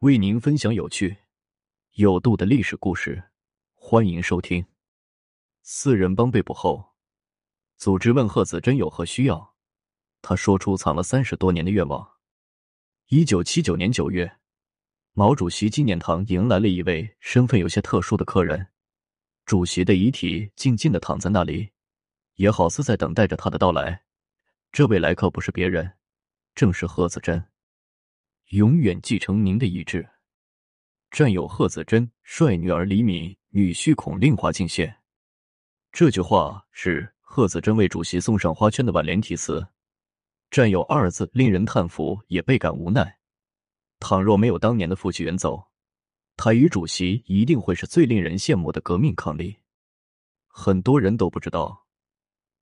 为您分享有趣、有度的历史故事，欢迎收听。四人帮被捕后，组织问贺子珍有何需要，他说出藏了三十多年的愿望。一九七九年九月，毛主席纪念堂迎来了一位身份有些特殊的客人，主席的遗体静静的躺在那里，也好似在等待着他的到来。这位来客不是别人，正是贺子珍。永远继承您的遗志，战友贺子珍率女儿李敏、女婿孔令华进献。这句话是贺子珍为主席送上花圈的挽联题词。战友二字令人叹服，也倍感无奈。倘若没有当年的父亲远走，他与主席一定会是最令人羡慕的革命伉俪。很多人都不知道。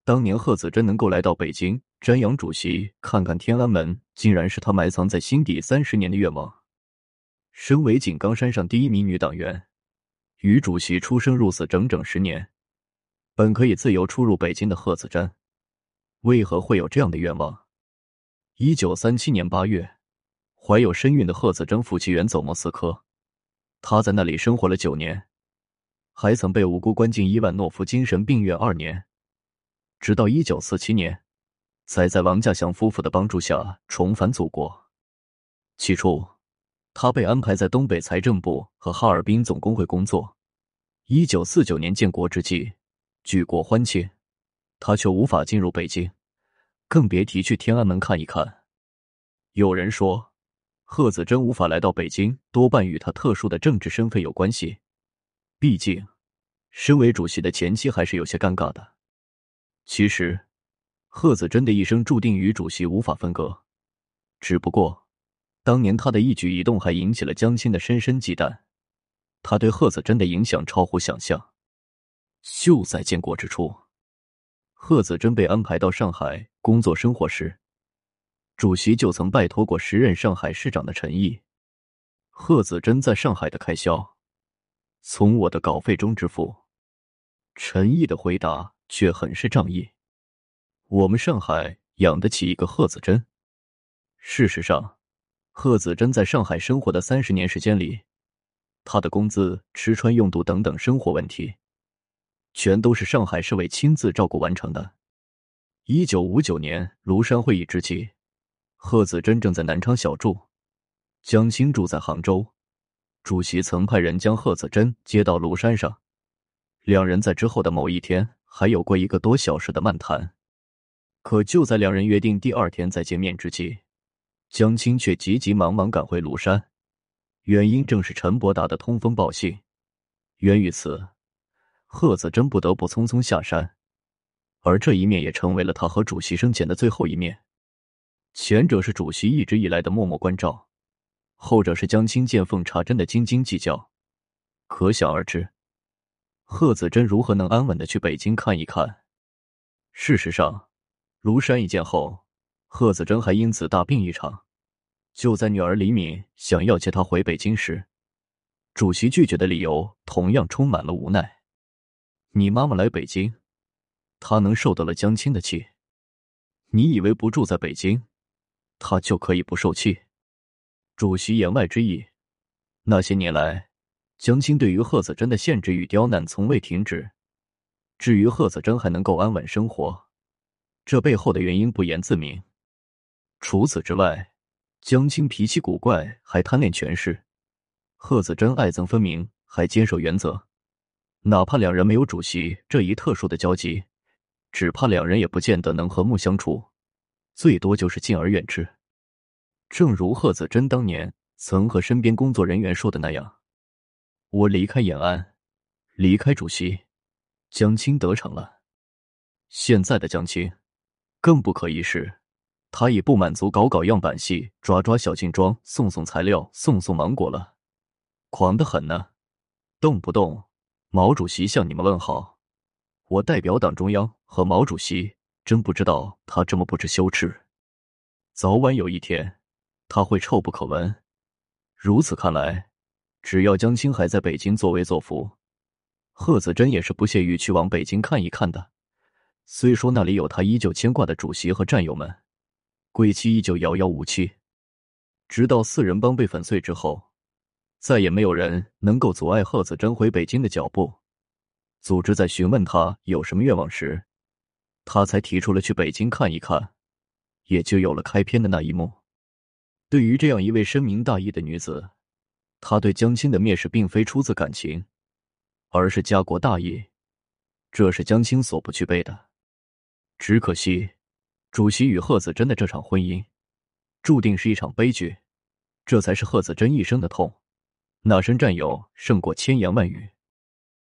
当年贺子珍能够来到北京瞻仰主席、看看天安门，竟然是他埋藏在心底三十年的愿望。身为井冈山上第一名女党员，与主席出生入死整整十年，本可以自由出入北京的贺子珍，为何会有这样的愿望？一九三七年八月，怀有身孕的贺子珍父亲远走莫斯科，他在那里生活了九年，还曾被无辜关进伊万诺夫精神病院二年。直到一九四七年，才在王稼祥夫妇的帮助下重返祖国。起初，他被安排在东北财政部和哈尔滨总工会工作。一九四九年建国之际，举国欢庆，他却无法进入北京，更别提去天安门看一看。有人说，贺子珍无法来到北京，多半与他特殊的政治身份有关系。毕竟，身为主席的前妻还是有些尴尬的。其实，贺子珍的一生注定与主席无法分割。只不过，当年他的一举一动还引起了江青的深深忌惮。他对贺子珍的影响超乎想象。就在建国之初，贺子珍被安排到上海工作生活时，主席就曾拜托过时任上海市长的陈毅。贺子珍在上海的开销，从我的稿费中支付。陈毅的回答。却很是仗义。我们上海养得起一个贺子珍。事实上，贺子珍在上海生活的三十年时间里，他的工资、吃穿用度等等生活问题，全都是上海市委亲自照顾完成的。一九五九年庐山会议之际，贺子珍正在南昌小住，江青住在杭州。主席曾派人将贺子珍接到庐山上，两人在之后的某一天。还有过一个多小时的漫谈，可就在两人约定第二天再见面之际，江青却急急忙忙赶回庐山，原因正是陈伯达的通风报信。源于此，贺子珍不得不匆匆下山，而这一面也成为了他和主席生前的最后一面。前者是主席一直以来的默默关照，后者是江青见缝插针的斤斤计较，可想而知。贺子珍如何能安稳的去北京看一看？事实上，庐山一见后，贺子珍还因此大病一场。就在女儿李敏想要接他回北京时，主席拒绝的理由同样充满了无奈。你妈妈来北京，她能受得了江青的气？你以为不住在北京，她就可以不受气？主席言外之意，那些年来。江青对于贺子珍的限制与刁难从未停止。至于贺子珍还能够安稳生活，这背后的原因不言自明。除此之外，江青脾气古怪，还贪恋权势；贺子珍爱憎分明，还坚守原则。哪怕两人没有主席这一特殊的交集，只怕两人也不见得能和睦相处，最多就是敬而远之。正如贺子珍当年曾和身边工作人员说的那样。我离开延安，离开主席，江青得逞了。现在的江青更不可一世，他已不满足搞搞样板戏、抓抓小劲装、送送材料、送送芒果了，狂得很呢。动不动毛主席向你们问好，我代表党中央和毛主席，真不知道他这么不知羞耻。早晚有一天，他会臭不可闻。如此看来。只要江青还在北京作威作福，贺子珍也是不屑于去往北京看一看的。虽说那里有他依旧牵挂的主席和战友们，归期依旧遥遥无期。直到四人帮被粉碎之后，再也没有人能够阻碍贺子珍回北京的脚步。组织在询问他有什么愿望时，他才提出了去北京看一看，也就有了开篇的那一幕。对于这样一位深明大义的女子，他对江青的蔑视并非出自感情，而是家国大义，这是江青所不具备的。只可惜，主席与贺子珍的这场婚姻，注定是一场悲剧，这才是贺子珍一生的痛。那身战友胜过千言万语。